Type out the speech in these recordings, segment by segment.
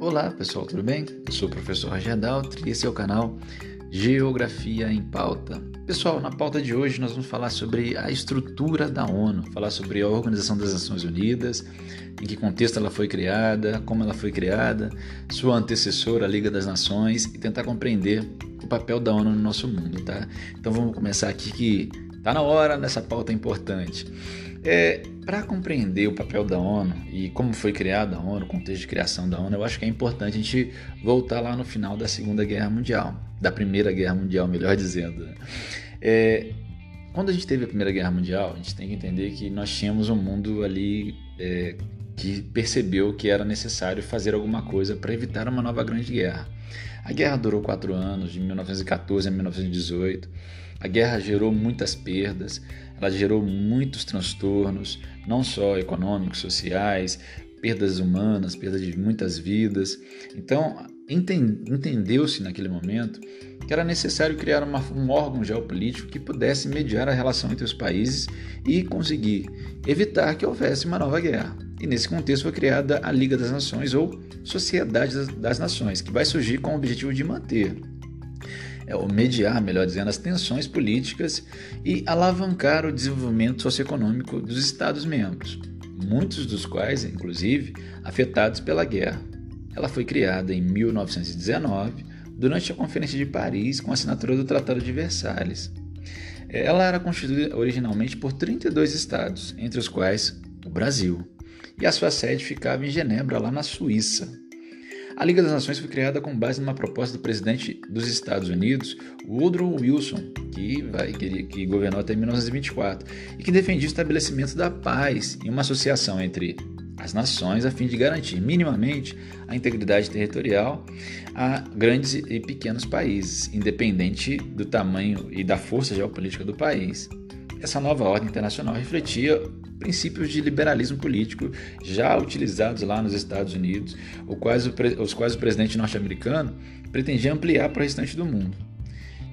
Olá pessoal, tudo bem? Eu sou o professor Roger Daltri e esse é o canal Geografia em Pauta. Pessoal, na pauta de hoje nós vamos falar sobre a estrutura da ONU, falar sobre a Organização das Nações Unidas, em que contexto ela foi criada, como ela foi criada, sua antecessora, a Liga das Nações, e tentar compreender o papel da ONU no nosso mundo, tá? Então vamos começar aqui que tá na hora nessa pauta importante. É, Para compreender o papel da ONU e como foi criada a ONU, o contexto de criação da ONU, eu acho que é importante a gente voltar lá no final da Segunda Guerra Mundial, da Primeira Guerra Mundial, melhor dizendo. É, quando a gente teve a Primeira Guerra Mundial, a gente tem que entender que nós tínhamos um mundo ali é, que percebeu que era necessário fazer alguma coisa para evitar uma nova grande guerra. A guerra durou quatro anos, de 1914 a 1918. A guerra gerou muitas perdas, ela gerou muitos transtornos, não só econômicos, sociais, perdas humanas, perda de muitas vidas. Então, entendeu-se naquele momento que era necessário criar uma, um órgão geopolítico que pudesse mediar a relação entre os países e conseguir evitar que houvesse uma nova guerra. E nesse contexto foi criada a Liga das Nações ou Sociedade das, Nações, que vai surgir com o objetivo de manter ou mediar, melhor dizendo, as tensões políticas e alavancar o desenvolvimento socioeconômico dos Estados-membros, muitos dos quais, inclusive, afetados pela guerra. Ela foi criada em 1919, durante a Conferência de Paris, com a assinatura do Tratado de Versalhes. É, ela era constituída originalmente por 32 estados, entre os quais o Brasil, e a sua sede ficava em Genebra, lá na Suíça. A Liga das Nações foi criada com base numa proposta do presidente dos Estados Unidos, Woodrow Wilson, que, vai, que, que governou até 1924, e que defendia o estabelecimento da paz e uma associação entre as nações a fim de garantir minimamente a integridade territorial a grandes e pequenos países, independente do tamanho e da força geopolítica do país. Essa nova ordem internacional refletia princípios de liberalismo político já utilizados lá nos Estados Unidos, os quais o presidente norte-americano pretendia ampliar para o restante do mundo.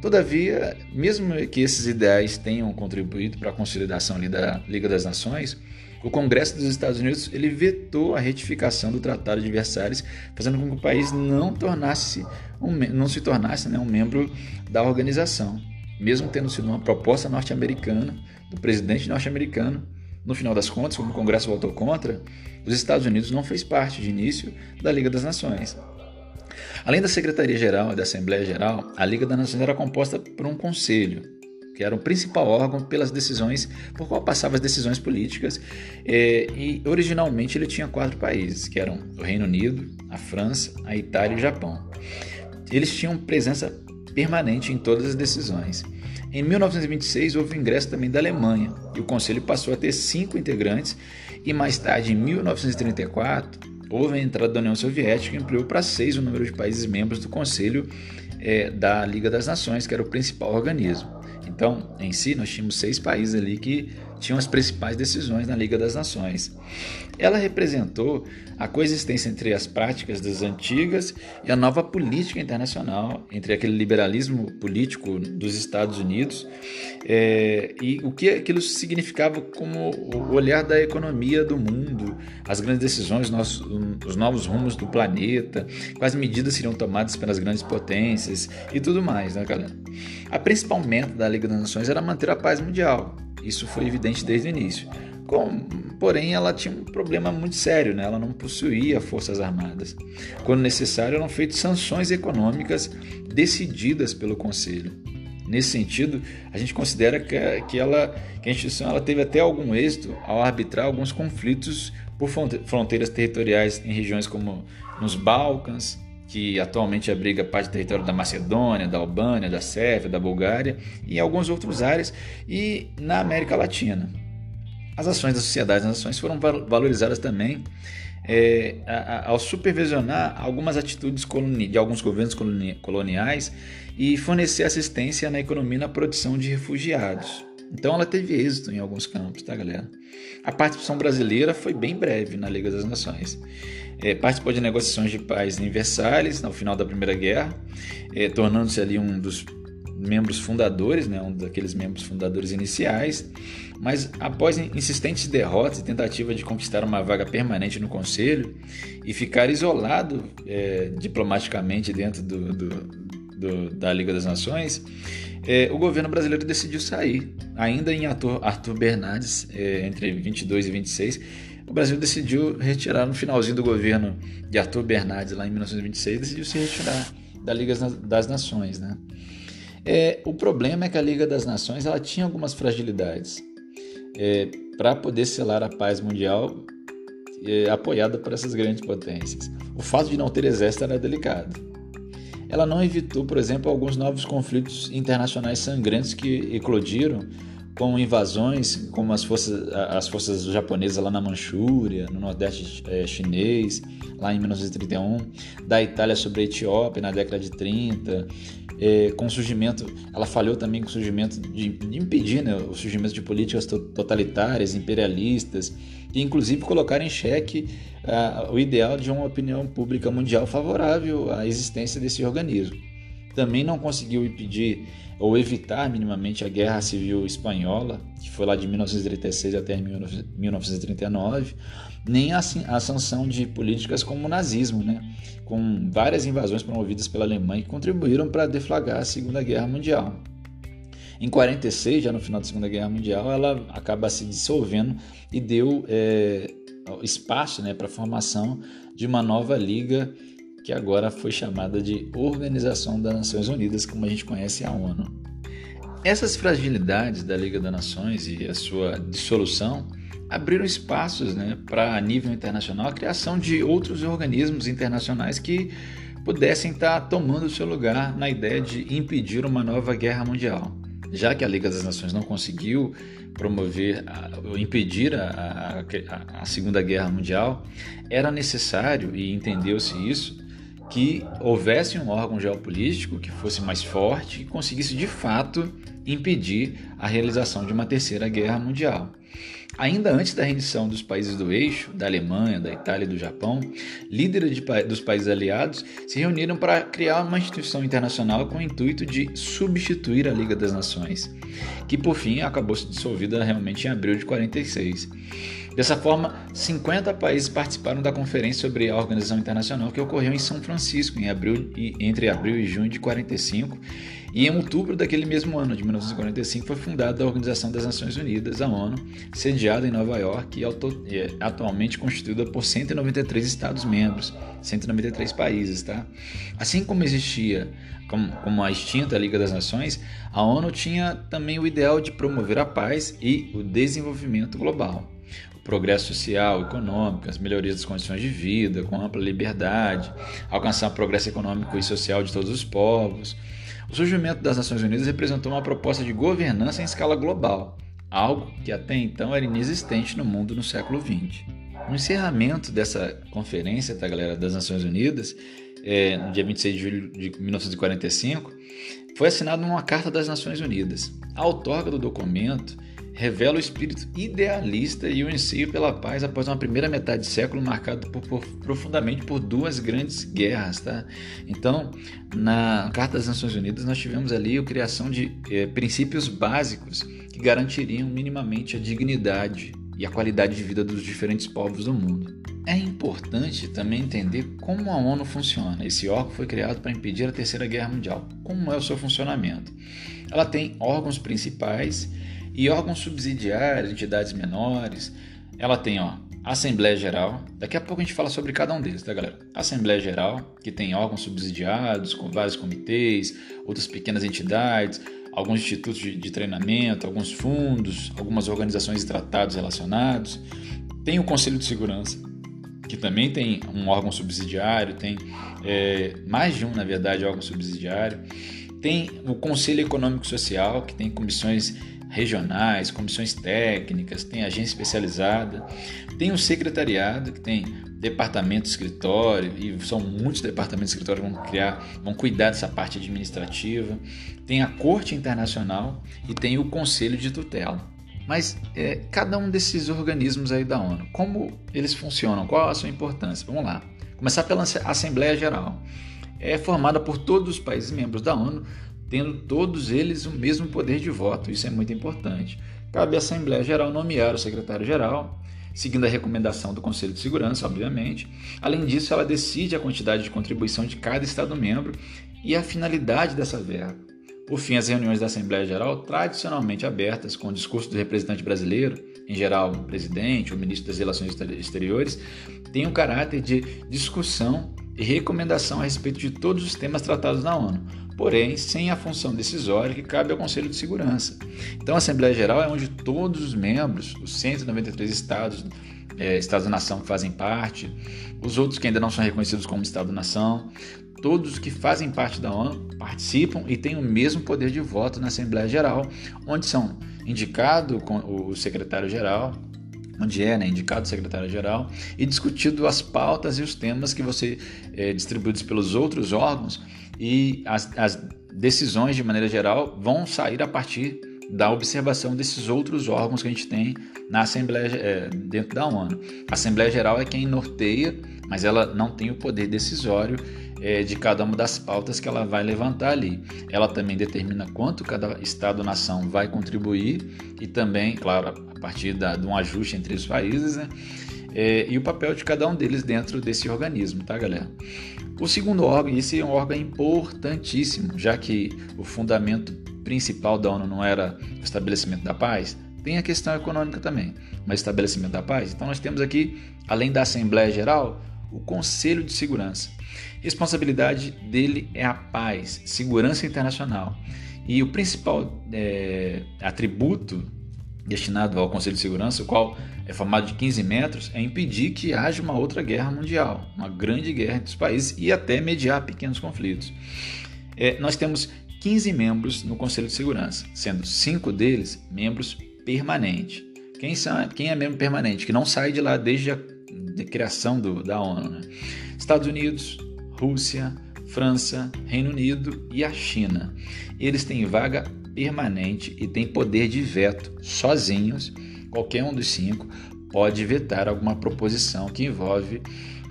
Todavia, mesmo que esses ideais tenham contribuído para a consolidação da Liga das Nações, o Congresso dos Estados Unidos ele vetou a retificação do Tratado de Versalhes, fazendo com que o país não, tornasse um, não se tornasse né, um membro da organização mesmo tendo sido uma proposta norte-americana, do presidente norte-americano, no final das contas, como o Congresso votou contra, os Estados Unidos não fez parte de início da Liga das Nações. Além da Secretaria-Geral e da Assembleia-Geral, a Liga das Nações era composta por um conselho, que era o principal órgão pelas decisões, por qual passava as decisões políticas, eh, e originalmente ele tinha quatro países, que eram o Reino Unido, a França, a Itália e o Japão. Eles tinham presença permanente em todas as decisões. Em 1926 houve o ingresso também da Alemanha e o Conselho passou a ter cinco integrantes e mais tarde, em 1934, houve a entrada da União Soviética que ampliou para seis o número de países membros do Conselho é, da Liga das Nações, que era o principal organismo. Então, em si, nós tínhamos seis países ali que tinham as principais decisões na Liga das Nações. Ela representou a coexistência entre as práticas das antigas e a nova política internacional, entre aquele liberalismo político dos Estados Unidos é, e o que aquilo significava como o olhar da economia do mundo, as grandes decisões, os, os novos rumos do planeta, quais medidas seriam tomadas pelas grandes potências e tudo mais, né, galera? A principal meta da Liga das Nações era manter a paz mundial. Isso foi evidente desde o início. Com, porém, ela tinha um problema muito sério, né? ela não possuía forças armadas. Quando necessário, eram feitas sanções econômicas decididas pelo Conselho. Nesse sentido, a gente considera que, que, ela, que a instituição ela teve até algum êxito ao arbitrar alguns conflitos por fronteiras territoriais em regiões como nos Balcãs, que atualmente abriga parte do território da Macedônia, da Albânia, da Sérvia, da Bulgária e algumas outras áreas, e na América Latina. As ações da Sociedade das Nações foram valorizadas também é, ao supervisionar algumas atitudes de alguns governos coloniais e fornecer assistência na economia e na produção de refugiados. Então ela teve êxito em alguns campos, tá galera? A participação brasileira foi bem breve na Liga das Nações. É, participou de negociações de paz em Versalhes, no final da Primeira Guerra, é, tornando-se ali um dos membros fundadores, né, um daqueles membros fundadores iniciais, mas após insistentes derrotas e tentativa de conquistar uma vaga permanente no Conselho e ficar isolado é, diplomaticamente dentro do, do, do, da Liga das Nações, é, o governo brasileiro decidiu sair. Ainda em Arthur, Arthur Bernardes, é, entre 22 e 26, o Brasil decidiu retirar no finalzinho do governo de Arthur Bernardes, lá em 1926, decidiu se retirar da Liga das Nações. Né? É, o problema é que a Liga das Nações ela tinha algumas fragilidades. É, Para poder selar a paz mundial é, apoiada por essas grandes potências. O fato de não ter exército era delicado. Ela não evitou, por exemplo, alguns novos conflitos internacionais sangrentos que eclodiram com invasões como as forças, as forças japonesas lá na Manchúria, no Nordeste é, chinês, lá em 1931, da Itália sobre a Etiópia na década de 30, é, com o surgimento, ela falhou também com o surgimento de, de impedir né, o surgimento de políticas totalitárias, imperialistas, e inclusive colocar em xeque uh, o ideal de uma opinião pública mundial favorável à existência desse organismo. Também não conseguiu impedir ou evitar minimamente a Guerra Civil Espanhola, que foi lá de 1936 até 1939, nem a, a sanção de políticas como o nazismo, né? com várias invasões promovidas pela Alemanha que contribuíram para deflagrar a Segunda Guerra Mundial. Em 46, já no final da Segunda Guerra Mundial, ela acaba se dissolvendo e deu é, espaço né, para a formação de uma nova liga que agora foi chamada de Organização das Nações Unidas, como a gente conhece a ONU. Essas fragilidades da Liga das Nações e a sua dissolução abriram espaços né, para, a nível internacional, a criação de outros organismos internacionais que pudessem estar tomando o seu lugar na ideia de impedir uma nova guerra mundial. Já que a Liga das Nações não conseguiu promover, impedir a, a, a Segunda Guerra Mundial, era necessário, e entendeu-se isso, que houvesse um órgão geopolítico que fosse mais forte e conseguisse de fato impedir a realização de uma terceira guerra mundial. Ainda antes da rendição dos países do eixo, da Alemanha, da Itália e do Japão, líderes de, dos países aliados se reuniram para criar uma instituição internacional com o intuito de substituir a Liga das Nações, que por fim acabou se dissolvida realmente em abril de 46. Dessa forma, 50 países participaram da conferência sobre a organização internacional que ocorreu em São Francisco em abril, entre abril e junho de 45, e em outubro daquele mesmo ano, de 1945, foi fundada a Organização das Nações Unidas, a ONU, sediada em Nova York e é, atualmente constituída por 193 Estados-membros, 193 países. Tá? Assim como existia como, como a extinta Liga das Nações, a ONU tinha também o ideal de promover a paz e o desenvolvimento global progresso social, econômico, as melhorias das condições de vida, com ampla liberdade, alcançar o progresso econômico e social de todos os povos. O surgimento das Nações Unidas representou uma proposta de governança em escala global, algo que até então era inexistente no mundo no século XX. No encerramento dessa conferência, tá, galera, das Nações Unidas, é, no dia 26 de julho de 1945, foi assinada uma Carta das Nações Unidas. A outorga do documento revela o espírito idealista e o anseio pela paz após uma primeira metade de século marcado por, por, profundamente por duas grandes guerras. Tá? Então, na Carta das Nações Unidas, nós tivemos ali a criação de é, princípios básicos que garantiriam minimamente a dignidade e a qualidade de vida dos diferentes povos do mundo. É importante também entender como a ONU funciona. Esse órgão foi criado para impedir a Terceira Guerra Mundial. Como é o seu funcionamento? Ela tem órgãos principais e órgãos subsidiários, entidades menores. Ela tem, ó, Assembleia Geral. Daqui a pouco a gente fala sobre cada um deles, tá, galera? Assembleia Geral, que tem órgãos subsidiados, com vários comitês, outras pequenas entidades, alguns institutos de, de treinamento, alguns fundos, algumas organizações e tratados relacionados. Tem o Conselho de Segurança, que também tem um órgão subsidiário, tem é, mais de um, na verdade, órgão subsidiário. Tem o Conselho Econômico Social, que tem comissões regionais, comissões técnicas, tem agência especializada, tem o secretariado, que tem departamento escritório, e são muitos departamentos de escritório que vão criar, vão cuidar dessa parte administrativa, tem a Corte Internacional e tem o Conselho de Tutela. Mas é, cada um desses organismos aí da ONU, como eles funcionam, qual a sua importância? Vamos lá. Começar pela Assembleia Geral. É formada por todos os países membros da ONU tendo todos eles o mesmo poder de voto. Isso é muito importante. Cabe à Assembleia Geral nomear o secretário-geral, seguindo a recomendação do Conselho de Segurança, obviamente. Além disso, ela decide a quantidade de contribuição de cada Estado-membro e a finalidade dessa verba. Por fim, as reuniões da Assembleia Geral, tradicionalmente abertas com o discurso do representante brasileiro, em geral o presidente ou ministro das Relações Exteriores, têm um caráter de discussão e recomendação a respeito de todos os temas tratados na ONU, porém sem a função decisória que cabe ao Conselho de Segurança. Então, a Assembleia Geral é onde todos os membros, os 193 estados, é, Estados-nação que fazem parte, os outros que ainda não são reconhecidos como Estado-nação, todos que fazem parte da ONU participam e têm o mesmo poder de voto na Assembleia Geral, onde são indicado o secretário-geral, onde é né, indicado secretário-geral e discutido as pautas e os temas que você é, distribuídos pelos outros órgãos e as, as decisões de maneira geral vão sair a partir da observação desses outros órgãos que a gente tem na Assembleia é, dentro da ONU. A Assembleia Geral é quem norteia, mas ela não tem o poder decisório é, de cada uma das pautas que ela vai levantar ali. Ela também determina quanto cada Estado-nação vai contribuir e também, claro, a partir da, de um ajuste entre os países, né? É, e o papel de cada um deles dentro desse organismo, tá, galera? O segundo órgão, esse é um órgão importantíssimo, já que o fundamento principal da ONU não era o estabelecimento da paz, tem a questão econômica também, mas estabelecimento da paz. Então nós temos aqui, além da Assembleia Geral, o Conselho de Segurança. Responsabilidade dele é a paz, segurança internacional. E o principal é, atributo destinado ao Conselho de Segurança, o qual é formado de 15 metros, é impedir que haja uma outra guerra mundial, uma grande guerra entre os países e até mediar pequenos conflitos. É, nós temos 15 membros no Conselho de Segurança, sendo cinco deles membros permanentes. Quem, são, quem é membro permanente? Que não sai de lá desde a de criação do, da ONU. Né? Estados Unidos, Rússia, França, Reino Unido e a China. Eles têm vaga permanente e têm poder de veto sozinhos. Qualquer um dos cinco pode vetar alguma proposição que envolve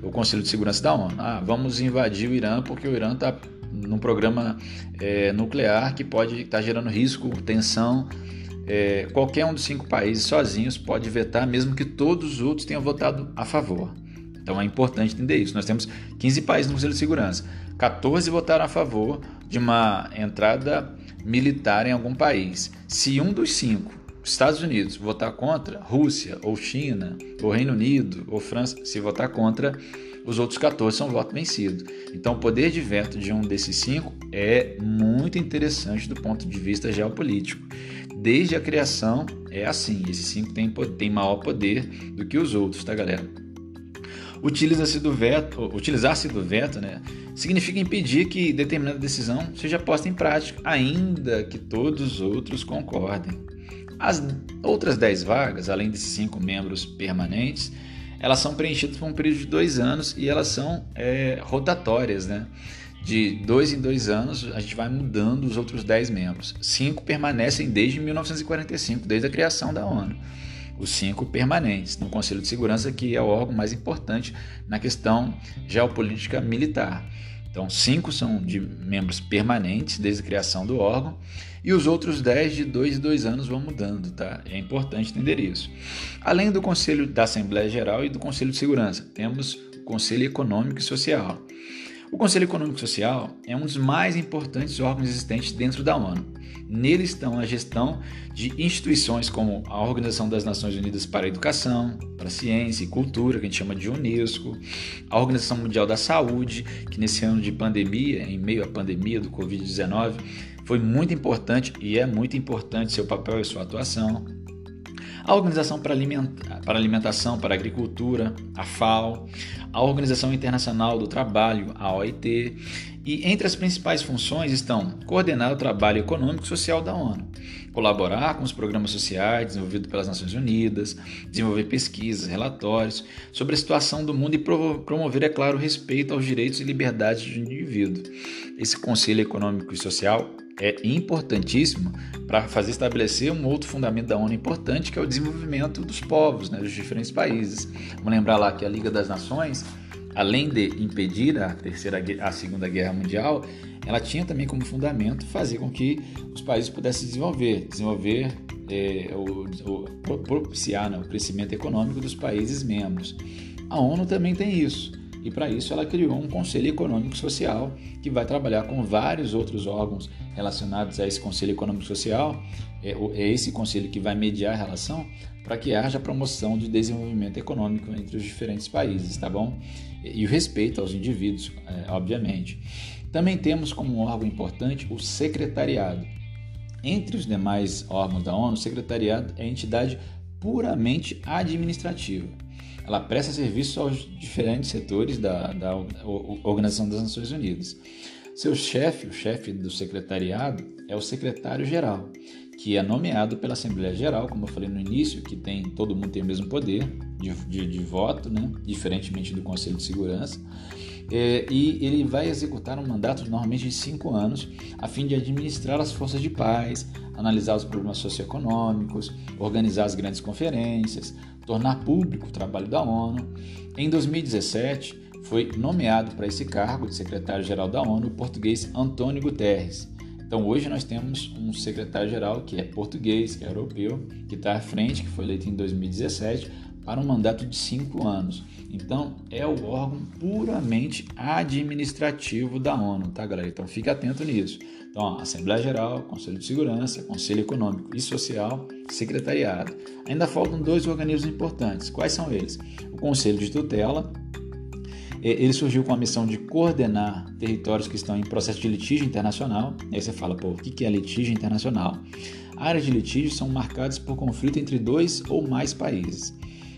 o Conselho de Segurança da ONU. Ah, vamos invadir o Irã porque o Irã está num programa é, nuclear que pode estar tá gerando risco, tensão é, qualquer um dos cinco países sozinhos pode vetar, mesmo que todos os outros tenham votado a favor. Então é importante entender isso. Nós temos 15 países no Conselho de Segurança. 14 votaram a favor de uma entrada militar em algum país. Se um dos cinco, Estados Unidos, votar contra, Rússia ou China, ou Reino Unido ou França, se votar contra, os outros 14 são voto vencido. Então, o poder de veto de um desses cinco é muito interessante do ponto de vista geopolítico desde a criação é assim. Esses cinco têm, têm maior poder do que os outros, tá, galera? Utiliza-se do veto, utilizar-se do veto, né, significa impedir que determinada decisão seja posta em prática, ainda que todos os outros concordem. As outras 10 vagas, além desses cinco membros permanentes, elas são preenchidas por um período de dois anos e elas são é, rotatórias, né? De dois em dois anos, a gente vai mudando os outros dez membros. Cinco permanecem desde 1945, desde a criação da ONU. Os cinco permanentes no Conselho de Segurança, que é o órgão mais importante na questão geopolítica militar. Então, cinco são de membros permanentes desde a criação do órgão e os outros dez de dois em dois anos vão mudando, tá? É importante entender isso. Além do Conselho da Assembleia Geral e do Conselho de Segurança, temos o Conselho Econômico e Social. O Conselho Econômico Social é um dos mais importantes órgãos existentes dentro da ONU. Nele estão a gestão de instituições como a Organização das Nações Unidas para a Educação, para a Ciência e Cultura, que a gente chama de Unesco, a Organização Mundial da Saúde, que nesse ano de pandemia, em meio à pandemia do Covid-19, foi muito importante e é muito importante seu papel e sua atuação a Organização para, para Alimentação para Agricultura, a FAO, a Organização Internacional do Trabalho, a OIT, e entre as principais funções estão coordenar o trabalho econômico e social da ONU, colaborar com os programas sociais desenvolvidos pelas Nações Unidas, desenvolver pesquisas, relatórios sobre a situação do mundo e promover, é claro, o respeito aos direitos e liberdades do indivíduo. Esse Conselho Econômico e Social é importantíssimo para fazer estabelecer um outro fundamento da ONU importante, que é o desenvolvimento dos povos, né, dos diferentes países. Vamos lembrar lá que a Liga das Nações além de impedir a terceira, a segunda guerra mundial, ela tinha também como fundamento fazer com que os países pudessem desenvolver, desenvolver é, propiciar né, o crescimento econômico dos países membros. A ONU também tem isso. E para isso ela criou um Conselho Econômico Social que vai trabalhar com vários outros órgãos relacionados a esse Conselho Econômico Social. É, é esse conselho que vai mediar a relação para que haja promoção de desenvolvimento econômico entre os diferentes países, tá bom? E, e o respeito aos indivíduos, é, obviamente. Também temos como um órgão importante o secretariado. Entre os demais órgãos da ONU, o secretariado é a entidade puramente administrativa ela presta serviço aos diferentes setores da, da Organização das Nações Unidas. Seu chefe, o chefe do secretariado, é o secretário-geral, que é nomeado pela Assembleia Geral, como eu falei no início, que tem todo mundo tem o mesmo poder de, de, de voto, né? diferentemente do Conselho de Segurança. É, e ele vai executar um mandato normalmente de cinco anos, a fim de administrar as forças de paz, analisar os problemas socioeconômicos, organizar as grandes conferências, tornar público o trabalho da ONU. Em 2017, foi nomeado para esse cargo de secretário-geral da ONU o português Antônio Guterres. Então hoje nós temos um secretário-geral que é português, que é europeu, que está à frente, que foi eleito em 2017, para um mandato de cinco anos. Então é o órgão puramente administrativo da ONU, tá galera? Então fique atento nisso. Então, Assembleia Geral, Conselho de Segurança, Conselho Econômico e Social, Secretariado. Ainda faltam dois organismos importantes. Quais são eles? O Conselho de Tutela. Ele surgiu com a missão de coordenar territórios que estão em processo de litígio internacional. Aí você fala, pô, o que é litígio internacional? Áreas de litígio são marcadas por conflito entre dois ou mais países.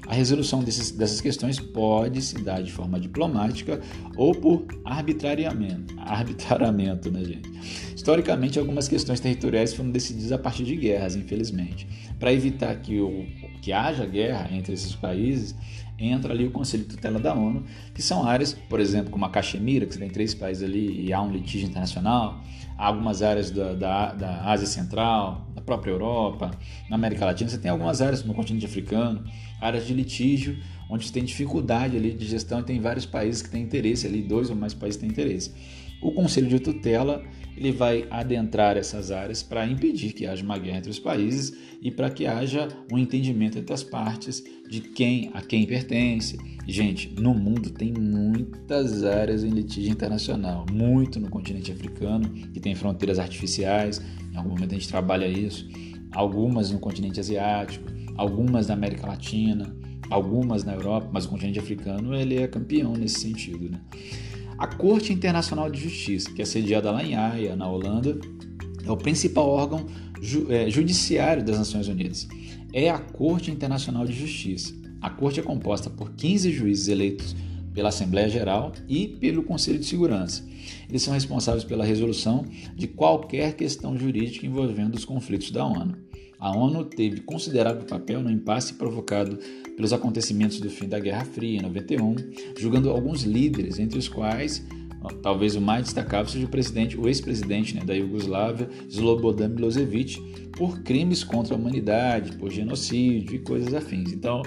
A resolução desses, dessas questões pode se dar de forma diplomática ou por arbitrariamente, arbitrariamente, né, gente? Historicamente, algumas questões territoriais foram decididas a partir de guerras, infelizmente. Para evitar que, o, que haja guerra entre esses países, entra ali o Conselho de Tutela da ONU, que são áreas, por exemplo, como a Caxemira, que você tem três países ali e há um litígio internacional, há algumas áreas da, da, da Ásia Central, da própria Europa, na América Latina, você tem algumas áreas no continente africano, áreas de litígio, onde tem dificuldade ali de gestão e tem vários países que têm interesse ali, dois ou mais países têm interesse. O Conselho de Tutela ele vai adentrar essas áreas para impedir que haja uma guerra entre os países e para que haja um entendimento entre as partes de quem a quem pertence. Gente, no mundo tem muitas áreas em litígio internacional, muito no continente africano, que tem fronteiras artificiais, em algum momento a gente trabalha isso, algumas no continente asiático, algumas na América Latina, algumas na Europa, mas o continente africano ele é campeão nesse sentido, né? A Corte Internacional de Justiça, que é sediada lá em Haia, na Holanda, é o principal órgão ju é, judiciário das Nações Unidas. É a Corte Internacional de Justiça. A Corte é composta por 15 juízes eleitos pela Assembleia Geral e pelo Conselho de Segurança. Eles são responsáveis pela resolução de qualquer questão jurídica envolvendo os conflitos da ONU. A ONU teve considerável papel no impasse provocado pelos acontecimentos do fim da Guerra Fria em 91, julgando alguns líderes, entre os quais talvez o mais destacável seja o presidente, o ex-presidente né, da Iugoslávia, Slobodan Milosevic, por crimes contra a humanidade, por genocídio e coisas afins. Então,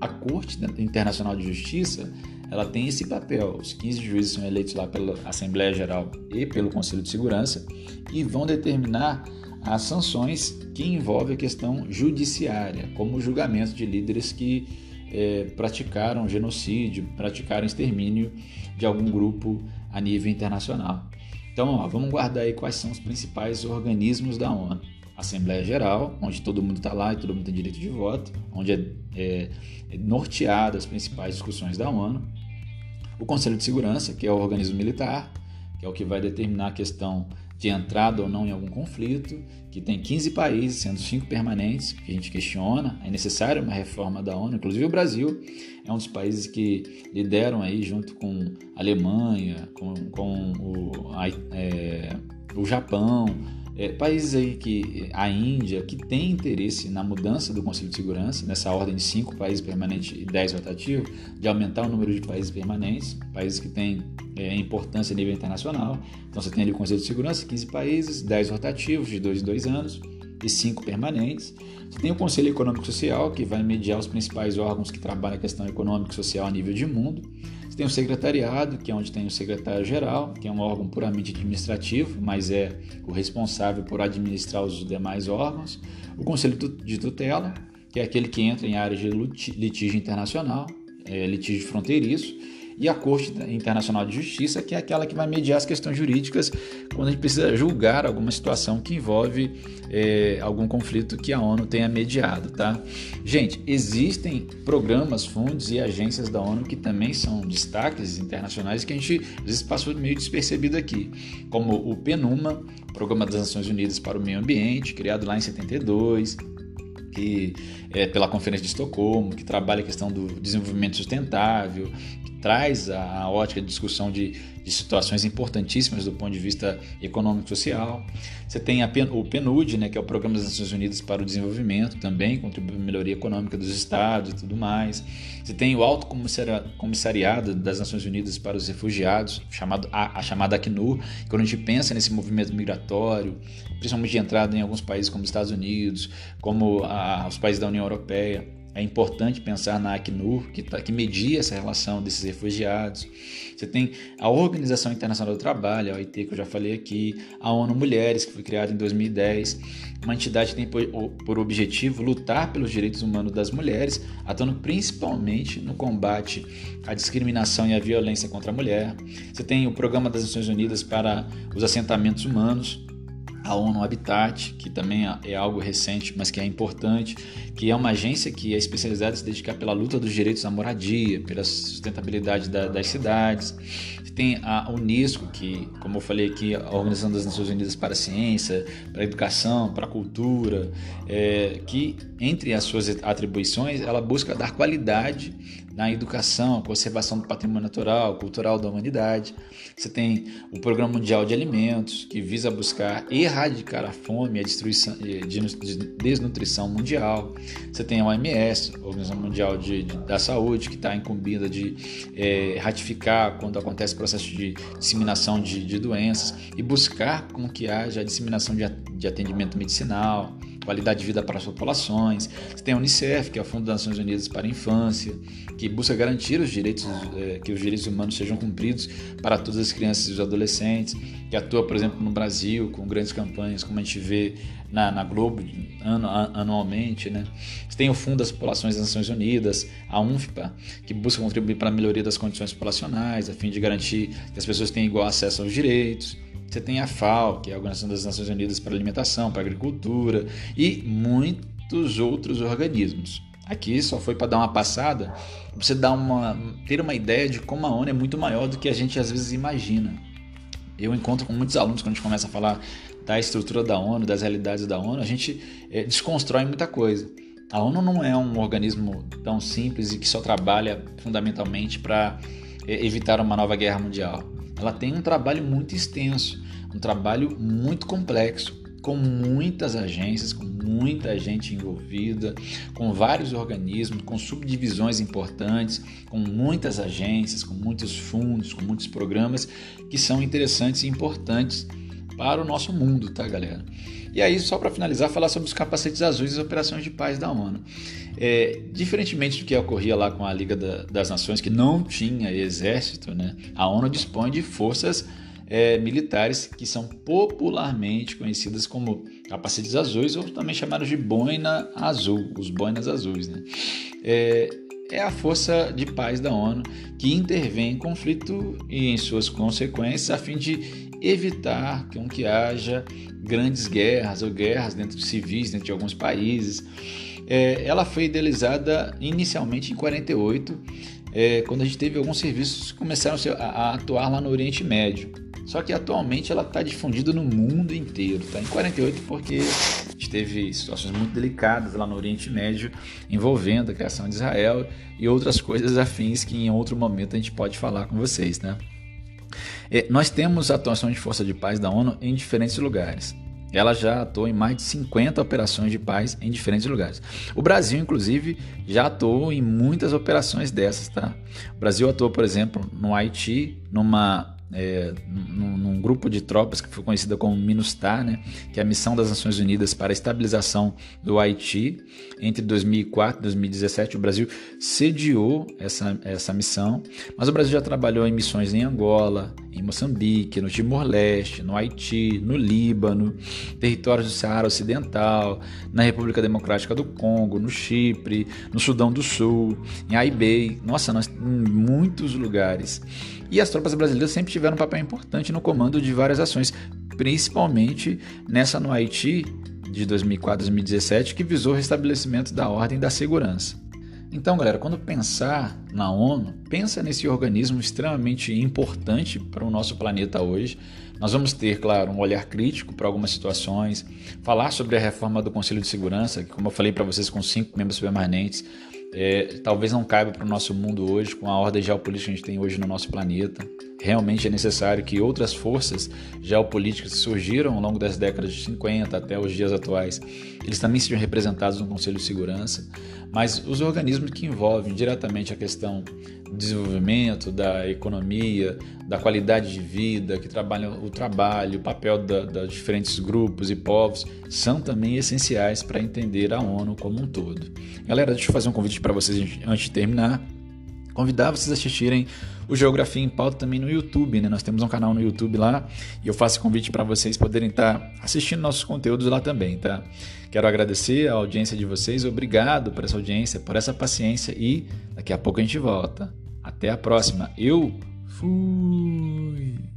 a Corte Internacional de Justiça ela tem esse papel. Os 15 juízes são eleitos lá pela Assembleia Geral e pelo Conselho de Segurança e vão determinar as sanções que envolvem a questão judiciária, como o julgamento de líderes que é, praticaram genocídio, praticaram extermínio de algum grupo a nível internacional. Então, vamos guardar aí quais são os principais organismos da ONU. Assembleia Geral, onde todo mundo está lá e todo mundo tem direito de voto, onde é, é, é norteada as principais discussões da ONU. O Conselho de Segurança, que é o organismo militar, que é o que vai determinar a questão de entrada ou não em algum conflito, que tem 15 países, sendo 5 permanentes, que a gente questiona, é necessária uma reforma da ONU, inclusive o Brasil é um dos países que lideram aí junto com a Alemanha, com, com o, é, o Japão, é, países aí que a Índia que tem interesse na mudança do Conselho de Segurança, nessa ordem de cinco países permanentes e dez rotativos, de aumentar o número de países permanentes, países que têm é, importância a nível internacional. Então você tem ali o Conselho de Segurança, 15 países, 10 rotativos de dois em dois anos. e cinco permanentes. Você tem o Conselho Econômico Social, que vai mediar os principais órgãos que trabalham a questão econômica e social a nível de mundo. Você tem o Secretariado, que é onde tem o Secretário-Geral, que é um órgão puramente administrativo, mas é o responsável por administrar os demais órgãos. O Conselho de Tutela, que é aquele que entra em áreas de litígio internacional, é, litígio fronteiriço e a Corte Internacional de Justiça, que é aquela que vai mediar as questões jurídicas quando a gente precisa julgar alguma situação que envolve é, algum conflito que a ONU tenha mediado, tá? Gente, existem programas, fundos e agências da ONU que também são destaques internacionais que a gente às vezes passou meio despercebido aqui, como o PNUMA, Programa das Nações Unidas para o Meio Ambiente, criado lá em 72, que é pela Conferência de Estocolmo, que trabalha a questão do desenvolvimento sustentável, traz a, a ótica de discussão de, de, situações importantíssimas do ponto de vista econômico social. Você tem a, o PNUD, né, que é o Programa das Nações Unidas para o Desenvolvimento, também contribui para a melhoria econômica dos estados e tudo mais. Você tem o Alto Comissariado das Nações Unidas para os Refugiados, chamado, a, a chamada Acnur, quando a gente pensa nesse movimento migratório, principalmente de entrada em alguns países como os Estados Unidos, como a, os países da União Europeia, é importante pensar na Acnur, que, tá, que media essa relação desses refugiados. Você tem a Organização Internacional do Trabalho, a OIT, que eu já falei aqui, a ONU Mulheres, que foi criada em 2010, uma entidade que tem por, por objetivo lutar pelos direitos humanos das mulheres, atuando principalmente no combate à discriminação e à violência contra a mulher. Você tem o Programa das Nações Unidas para os Assentamentos Humanos, a ONU Habitat, que também é algo recente, mas que é importante, que é uma agência que é especializada em se dedicar pela luta dos direitos à moradia, pela sustentabilidade da, das cidades. Tem a Unesco, que, como eu falei aqui, a Organização das Nações Unidas para a Ciência, para a Educação, para a Cultura, é, que, entre as suas atribuições, ela busca dar qualidade na educação, conservação do patrimônio natural, cultural da humanidade. Você tem o Programa Mundial de Alimentos, que visa buscar erradicar a fome e a destruição, de desnutrição mundial. Você tem a OMS, a Organização Mundial de, de, da Saúde, que está incumbida de é, ratificar quando acontece processo de disseminação de, de, doenças e buscar com que haja a disseminação de, de atendimento medicinal qualidade de vida para as populações. Você tem a Unicef, que é o Fundo das Nações Unidas para a Infância, que busca garantir os direitos, é, que os direitos humanos sejam cumpridos para todas as crianças e os adolescentes, que atua, por exemplo, no Brasil com grandes campanhas, como a gente vê na, na Globo anu, anualmente. Né? Você tem o Fundo das Populações das Nações Unidas, a UNFPA, que busca contribuir para a melhoria das condições populacionais, a fim de garantir que as pessoas tenham igual acesso aos direitos. Você tem a FAO, que é a Organização das Nações Unidas para a Alimentação, para a Agricultura e muitos outros organismos. Aqui só foi para dar uma passada, para você dar uma, ter uma ideia de como a ONU é muito maior do que a gente às vezes imagina. Eu encontro com muitos alunos quando a gente começa a falar da estrutura da ONU, das realidades da ONU, a gente é, desconstrói muita coisa. A ONU não é um organismo tão simples e que só trabalha fundamentalmente para é, evitar uma nova guerra mundial. Ela tem um trabalho muito extenso um trabalho muito complexo, com muitas agências, com muita gente envolvida, com vários organismos, com subdivisões importantes, com muitas agências, com muitos fundos, com muitos programas que são interessantes e importantes para o nosso mundo, tá, galera? E aí, só para finalizar, falar sobre os capacetes azuis e as operações de paz da ONU. É, diferentemente do que ocorria lá com a Liga da, das Nações, que não tinha exército, né? A ONU dispõe de forças é, militares que são popularmente conhecidas como capacetes azuis ou também chamados de boina azul, os boinas azuis. Né? É, é a força de paz da ONU que intervém em conflito e em suas consequências a fim de evitar que, que haja grandes guerras ou guerras dentro de civis dentro de alguns países. É, ela foi idealizada inicialmente em 48, é, quando a gente teve alguns serviços que começaram a, a atuar lá no Oriente Médio. Só que atualmente ela está difundida no mundo inteiro, tá? Em 48 porque a gente teve situações muito delicadas lá no Oriente Médio envolvendo a criação de Israel e outras coisas afins que em outro momento a gente pode falar com vocês, né? É, nós temos atuação de força de paz da ONU em diferentes lugares. Ela já atuou em mais de 50 operações de paz em diferentes lugares. O Brasil, inclusive, já atuou em muitas operações dessas, tá? O Brasil atuou, por exemplo, no Haiti, numa é, num, num, grupo de tropas que foi conhecida como MINUSTAH, né, que é a Missão das Nações Unidas para a Estabilização do Haiti. Entre 2004 e 2017, o Brasil sediou essa, essa missão, mas o Brasil já trabalhou em missões em Angola, em Moçambique, no Timor-Leste, no Haiti, no Líbano, territórios do Saara Ocidental, na República Democrática do Congo, no Chipre, no Sudão do Sul, em Aibei, nossa, nós, em muitos lugares. E as tropas brasileiras sempre tiveram um papel importante no comando de várias ações, principalmente nessa no Haiti de 2004 2017, que visou o restabelecimento da ordem e da segurança. Então, galera, quando pensar na ONU, pensa nesse organismo extremamente importante para o nosso planeta hoje. Nós vamos ter, claro, um olhar crítico para algumas situações, falar sobre a reforma do Conselho de Segurança, que, como eu falei para vocês, com cinco membros permanentes, é, talvez não caiba para o nosso mundo hoje, com a ordem geopolítica que a gente tem hoje no nosso planeta. Realmente é necessário que outras forças geopolíticas que surgiram ao longo das décadas de 50 até os dias atuais, eles também sejam representados no Conselho de Segurança. Mas os organismos que envolvem diretamente a questão do desenvolvimento, da economia, da qualidade de vida, que trabalham o trabalho, o papel da diferentes grupos e povos, são também essenciais para entender a ONU como um todo. Galera, deixa eu fazer um convite para vocês antes de terminar. Convidar vocês a assistirem o Geografia em Pauta também no YouTube, né? Nós temos um canal no YouTube lá e eu faço convite para vocês poderem estar tá assistindo nossos conteúdos lá também, tá? Quero agradecer a audiência de vocês, obrigado por essa audiência, por essa paciência e daqui a pouco a gente volta. Até a próxima. Eu fui.